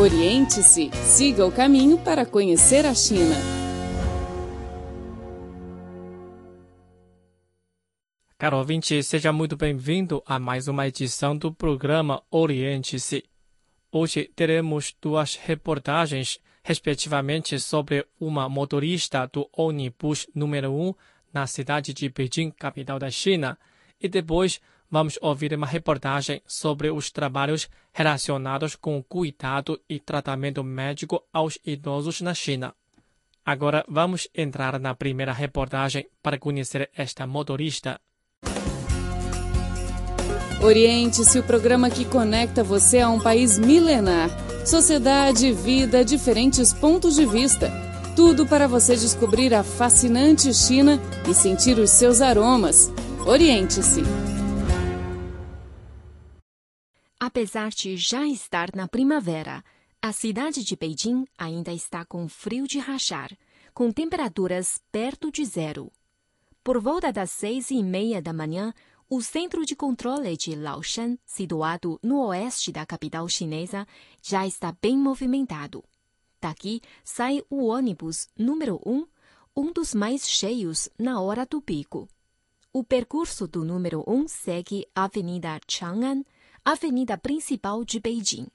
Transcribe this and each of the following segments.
Oriente-se, siga o caminho para conhecer a China. Caro ouvinte, seja muito bem-vindo a mais uma edição do programa Oriente-se. Hoje teremos duas reportagens, respectivamente, sobre uma motorista do ônibus número 1 na cidade de Beijing, capital da China, e depois vamos ouvir uma reportagem sobre os trabalhos relacionados com o cuidado e tratamento médico aos idosos na China. Agora vamos entrar na primeira reportagem para conhecer esta motorista. Oriente-se o programa que conecta você a um país milenar. Sociedade, vida, diferentes pontos de vista. Tudo para você descobrir a fascinante China e sentir os seus aromas. Oriente-se. Apesar de já estar na primavera, a cidade de Beijing ainda está com frio de rachar, com temperaturas perto de zero. Por volta das seis e meia da manhã, o centro de controle de Laoshan, situado no oeste da capital chinesa, já está bem movimentado. Daqui sai o ônibus número 1, um dos mais cheios na hora do pico. O percurso do número 1 segue a Avenida Chang'an, avenida principal de Beijing.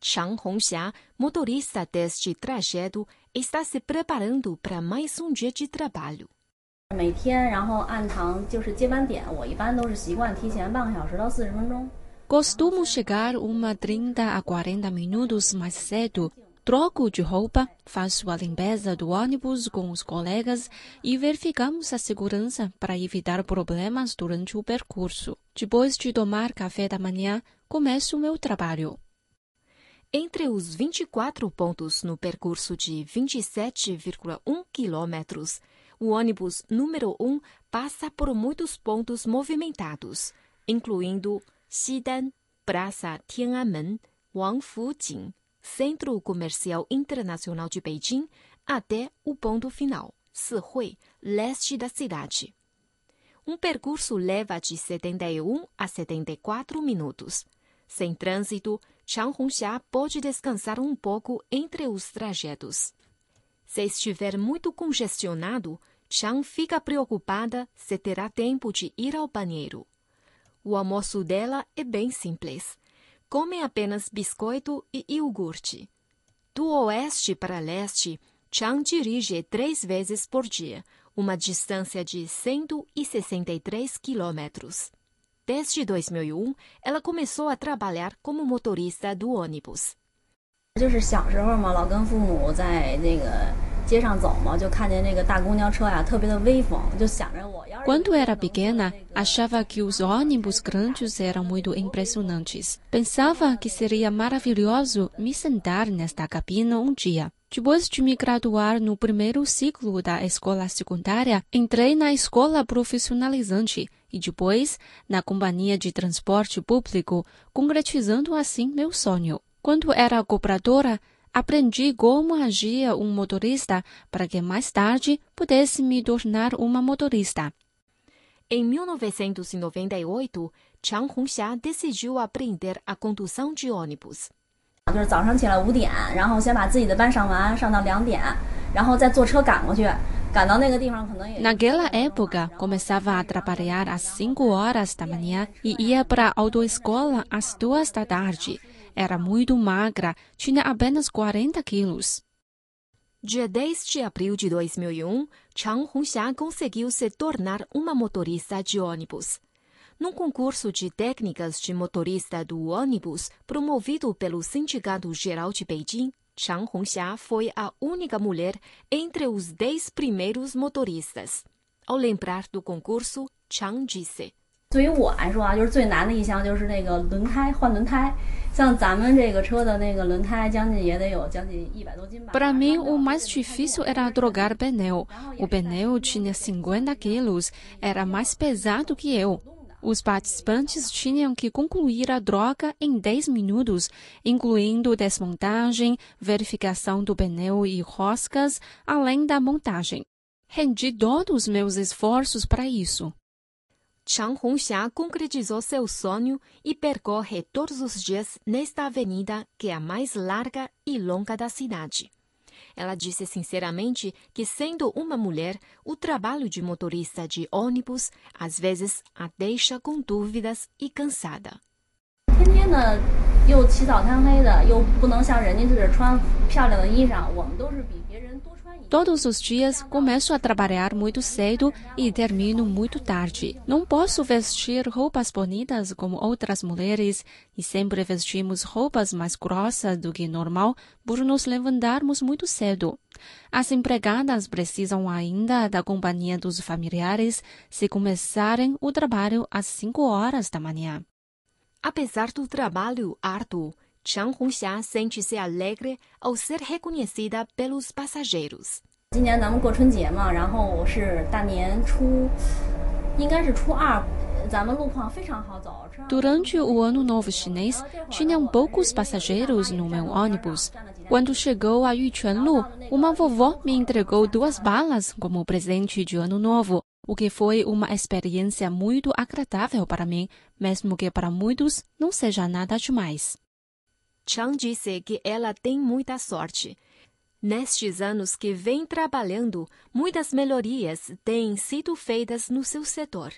Chang Hongxia, motorista deste trajeto, está se preparando para mais um dia de trabalho. Costumo chegar uma 30 a 40 minutos mais cedo. Troco de roupa, faço a limpeza do ônibus com os colegas e verificamos a segurança para evitar problemas durante o percurso. Depois de tomar café da manhã, começo o meu trabalho. Entre os 24 pontos no percurso de 27,1 quilômetros, o ônibus número 1 passa por muitos pontos movimentados, incluindo Xidan, Praça Tiananmen, Wangfujing, Centro Comercial Internacional de Beijing, até o ponto final, Sihui, leste da cidade. Um percurso leva de 71 a 74 minutos. Sem trânsito, Chang Hongxia pode descansar um pouco entre os trajetos. Se estiver muito congestionado, Chang fica preocupada se terá tempo de ir ao banheiro. O almoço dela é bem simples come apenas biscoito e iogurte. Do oeste para leste, Chang dirige três vezes por dia, uma distância de 163 quilômetros. Desde 2001, ela começou a trabalhar como motorista do ônibus. 就是小时候嘛，老跟父母在那个 quando era pequena, achava que os ônibus grandes eram muito impressionantes. Pensava que seria maravilhoso me sentar nesta cabina um dia. Depois de me graduar no primeiro ciclo da escola secundária, entrei na escola profissionalizante e depois na companhia de transporte público, concretizando assim meu sonho. Quando era cobradora, aprendi como agia um motorista para que mais tarde pudesse me tornar uma motorista. Em 1998, Chang Hongxia decidiu aprender a condução de ônibus. Naquela época, começava a trabalhar às 5 horas da manhã e ia para a autoescola às 2 da tarde. Era muito magra, tinha apenas 40 quilos. Dia 10 de abril de 2001, Chang Hongxia conseguiu se tornar uma motorista de ônibus. Num concurso de técnicas de motorista do ônibus promovido pelo Sindicato Geral de Beijing, Chang Hongxia foi a única mulher entre os dez primeiros motoristas. Ao lembrar do concurso, Chang disse: 对于我来说啊，就是最难的一项就是那个轮胎换轮胎。像咱们这个车的那个轮胎，将近也得有将近一百多斤吧。Para mim, o mais difícil era trocar pneu. O pneu tinha 50 quilos, era mais pesado que eu. Os participantes tinham que concluir a droga em 10 minutos, incluindo desmontagem, verificação do pneu e roscas, além da montagem. Rendi todos os meus esforços para isso. Chang Hongxia concretizou seu sonho e percorre todos os dias nesta avenida que é a mais larga e longa da cidade. Ela disse sinceramente que, sendo uma mulher, o trabalho de motorista de ônibus às vezes a deixa com dúvidas e cansada. 天天的又起早贪黑的，又不能像人家似的穿漂亮的衣裳，我们都是比别人多穿一。 Todos os dias começo a trabalhar muito cedo e termino muito tarde. Não posso vestir roupas bonitas como outras mulheres e sempre vestimos roupas mais grossas do que normal por nos levantarmos muito cedo. As empregadas precisam ainda da companhia dos familiares se começarem o trabalho às 5 horas da manhã. Apesar do trabalho árduo, Chang Hongxia sente-se alegre ao ser reconhecida pelos passageiros. Durante o ano novo chinês, tinham poucos passageiros no meu ônibus. Quando chegou a Yuquanlu, uma vovó me entregou duas balas como presente de ano novo o que foi uma experiência muito agradável para mim, mesmo que para muitos não seja nada demais. Chang disse que ela tem muita sorte. Nestes anos que vem trabalhando, muitas melhorias têm sido feitas no seu setor.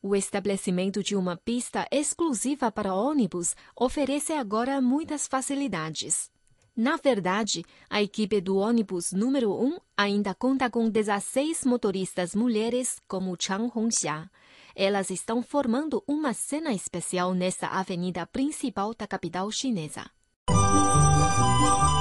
O estabelecimento de uma pista exclusiva para ônibus oferece agora muitas facilidades. Na verdade, a equipe do ônibus número 1 ainda conta com 16 motoristas mulheres como Chang Hongxia. Elas estão formando uma cena especial nessa avenida principal da capital chinesa.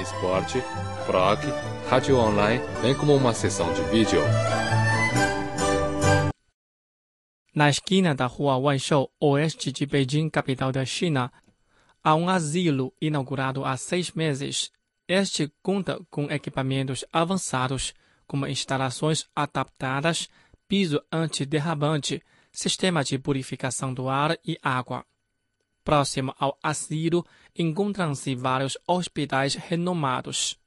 esporte, rock, rádio online, bem como uma sessão de vídeo. Na esquina da rua Wanshou, oeste de Beijing, capital da China, há um asilo inaugurado há seis meses. Este conta com equipamentos avançados, como instalações adaptadas, piso antiderrapante, sistema de purificação do ar e água. Próximo ao asilo encontram-se vários hospitais renomados.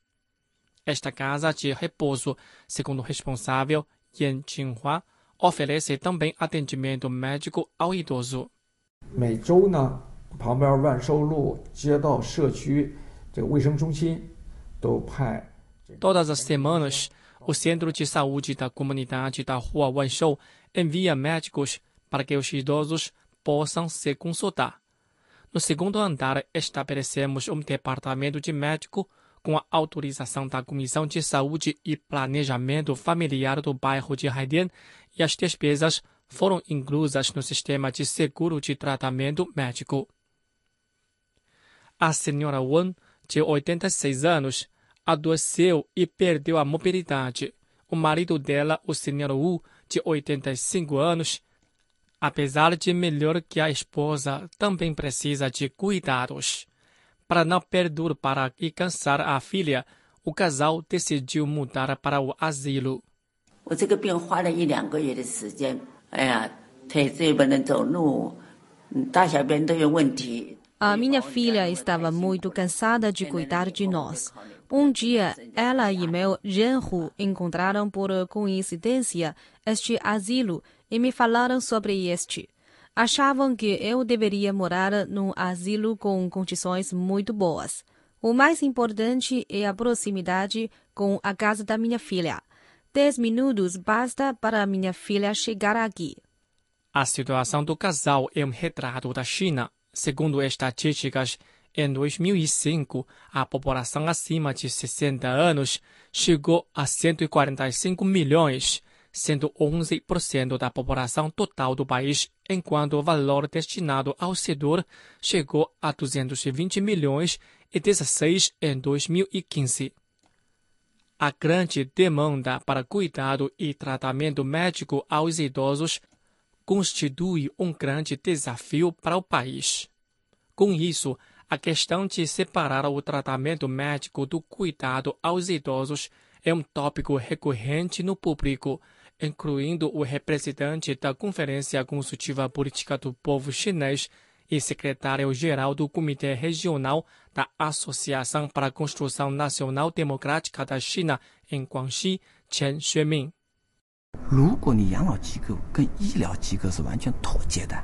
Esta casa de repouso, segundo o responsável Yan Jinghua, oferece também atendimento médico ao idoso. Todas as semanas, o Centro de Saúde da Comunidade da Rua Wanshou envia médicos para que os idosos possam se consultar. No segundo andar, estabelecemos um departamento de médico com a autorização da Comissão de Saúde e Planejamento Familiar do bairro de Haidian e as despesas foram inclusas no sistema de seguro de tratamento médico. A senhora Wen, de 86 anos, adoeceu e perdeu a mobilidade. O marido dela, o senhor Wu, de 85 anos, apesar de melhor que a esposa, também precisa de cuidados. Para não perturbar e cansar a filha, o casal decidiu mudar para o asilo. A minha filha estava muito cansada de cuidar de nós. Um dia, ela e meu genro encontraram por coincidência este asilo e me falaram sobre este. Achavam que eu deveria morar num asilo com condições muito boas. O mais importante é a proximidade com a casa da minha filha. Dez minutos basta para minha filha chegar aqui. A situação do casal é um retrato da China. Segundo estatísticas, em 2005, a população acima de 60 anos chegou a 145 milhões sendo 11% da população total do país, enquanto o valor destinado ao setor chegou a 220 milhões e 16 em 2015. A grande demanda para cuidado e tratamento médico aos idosos constitui um grande desafio para o país. Com isso, a questão de separar o tratamento médico do cuidado aos idosos é um tópico recorrente no público, incluindo o representante da Conferência Consultiva Política do Povo Chinês e secretário-geral do Comitê Regional da Associação para a Construção Nacional Democrática da China em Guangxi, Chen Xueming. 如果你养老机构跟医疗机构是完全脱节的，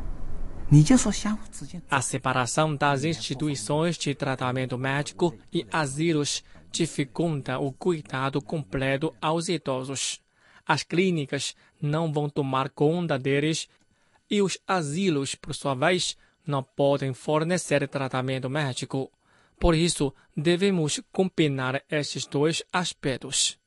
你就说相互之间。 A separação das instituições de tratamento médico e asilos dificulta o cuidado completo aos idosos. As clínicas não vão tomar conta deles e os asilos, por sua vez, não podem fornecer tratamento médico. Por isso, devemos combinar estes dois aspectos.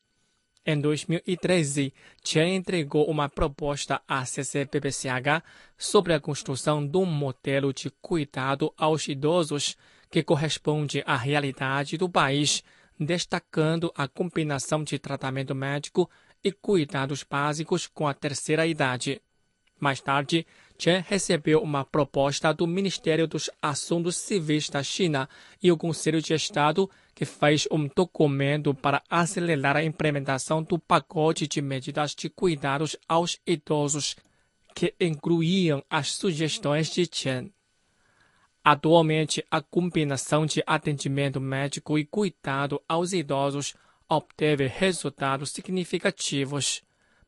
Em 2013, Chen entregou uma proposta à CCPPCH sobre a construção de um modelo de cuidado aos idosos que corresponde à realidade do país, destacando a combinação de tratamento médico e cuidados básicos com a terceira idade. Mais tarde, Chen recebeu uma proposta do Ministério dos Assuntos Civis da China e o Conselho de Estado, que fez um documento para acelerar a implementação do pacote de medidas de cuidados aos idosos, que incluíam as sugestões de Chen. Atualmente, a combinação de atendimento médico e cuidado aos idosos obteve resultados significativos.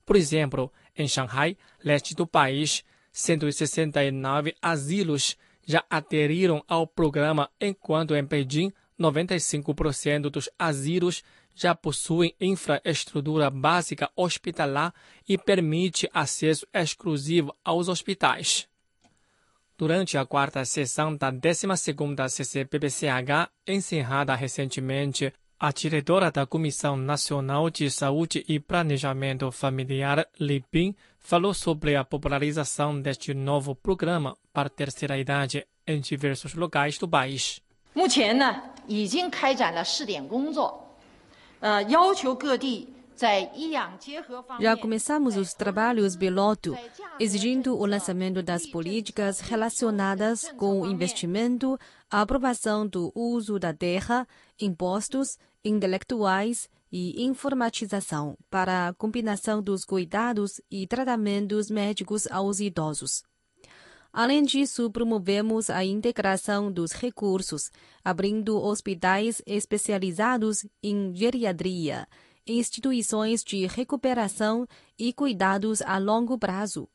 Por exemplo, em Xangai, leste do país, 169 asilos já aderiram ao programa, enquanto em Beijing, 95% dos asilos já possuem infraestrutura básica hospitalar e permite acesso exclusivo aos hospitais. Durante a quarta sessão da 12ª CCPPCH, encerrada recentemente, a diretora da Comissão Nacional de Saúde e Planejamento Familiar, Li Bin, falou sobre a popularização deste novo programa para a terceira idade em diversos locais do país. 目前呢，已经开展了试点工作，呃，要求各地在医养结合方面。 Já começamos os trabalhos piloto, exigindo o lançamento das políticas relacionadas com o investimento, a aprovação do uso da terra, impostos intelectuais e informatização para a combinação dos cuidados e tratamentos médicos aos idosos. Além disso, promovemos a integração dos recursos, abrindo hospitais especializados em geriatria, instituições de recuperação e cuidados a longo prazo,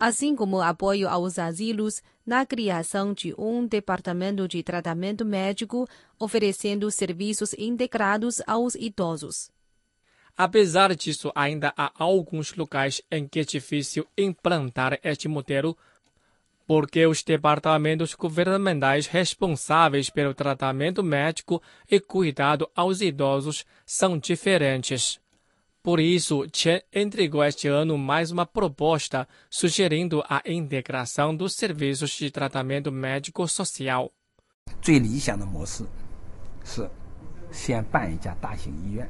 assim como apoio aos asilos na criação de um departamento de tratamento médico oferecendo serviços integrados aos idosos. Apesar disso, ainda há alguns locais em que é difícil implantar este modelo, porque os departamentos governamentais responsáveis pelo tratamento médico e cuidado aos idosos são diferentes. Por isso, Chen entregou este ano mais uma proposta sugerindo a integração dos serviços de tratamento médico social. 最理想的模式是先办一家大型医院，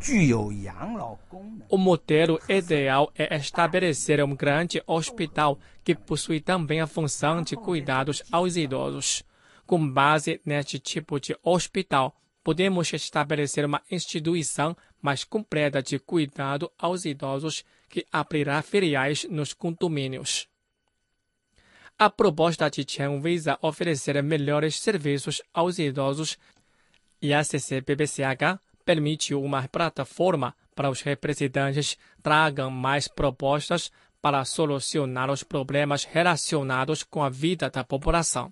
具有养老功能。 O modelo ideal é estabelecer um grande hospital que possui também a função de cuidados aos idosos. Com base neste tipo de hospital, podemos estabelecer uma instituição mais completa de cuidado aos idosos que abrirá filiais nos condomínios. A proposta de Chen visa oferecer melhores serviços aos idosos e a CCPBCH permite uma plataforma para os representantes tragam mais propostas para solucionar os problemas relacionados com a vida da população.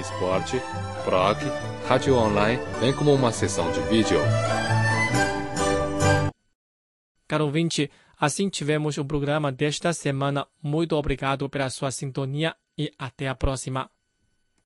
esporte, blog, rádio online, bem como uma seção de vídeo. Caro ouvinte, assim tivemos o programa desta semana. Muito obrigado pela sua sintonia e até a próxima.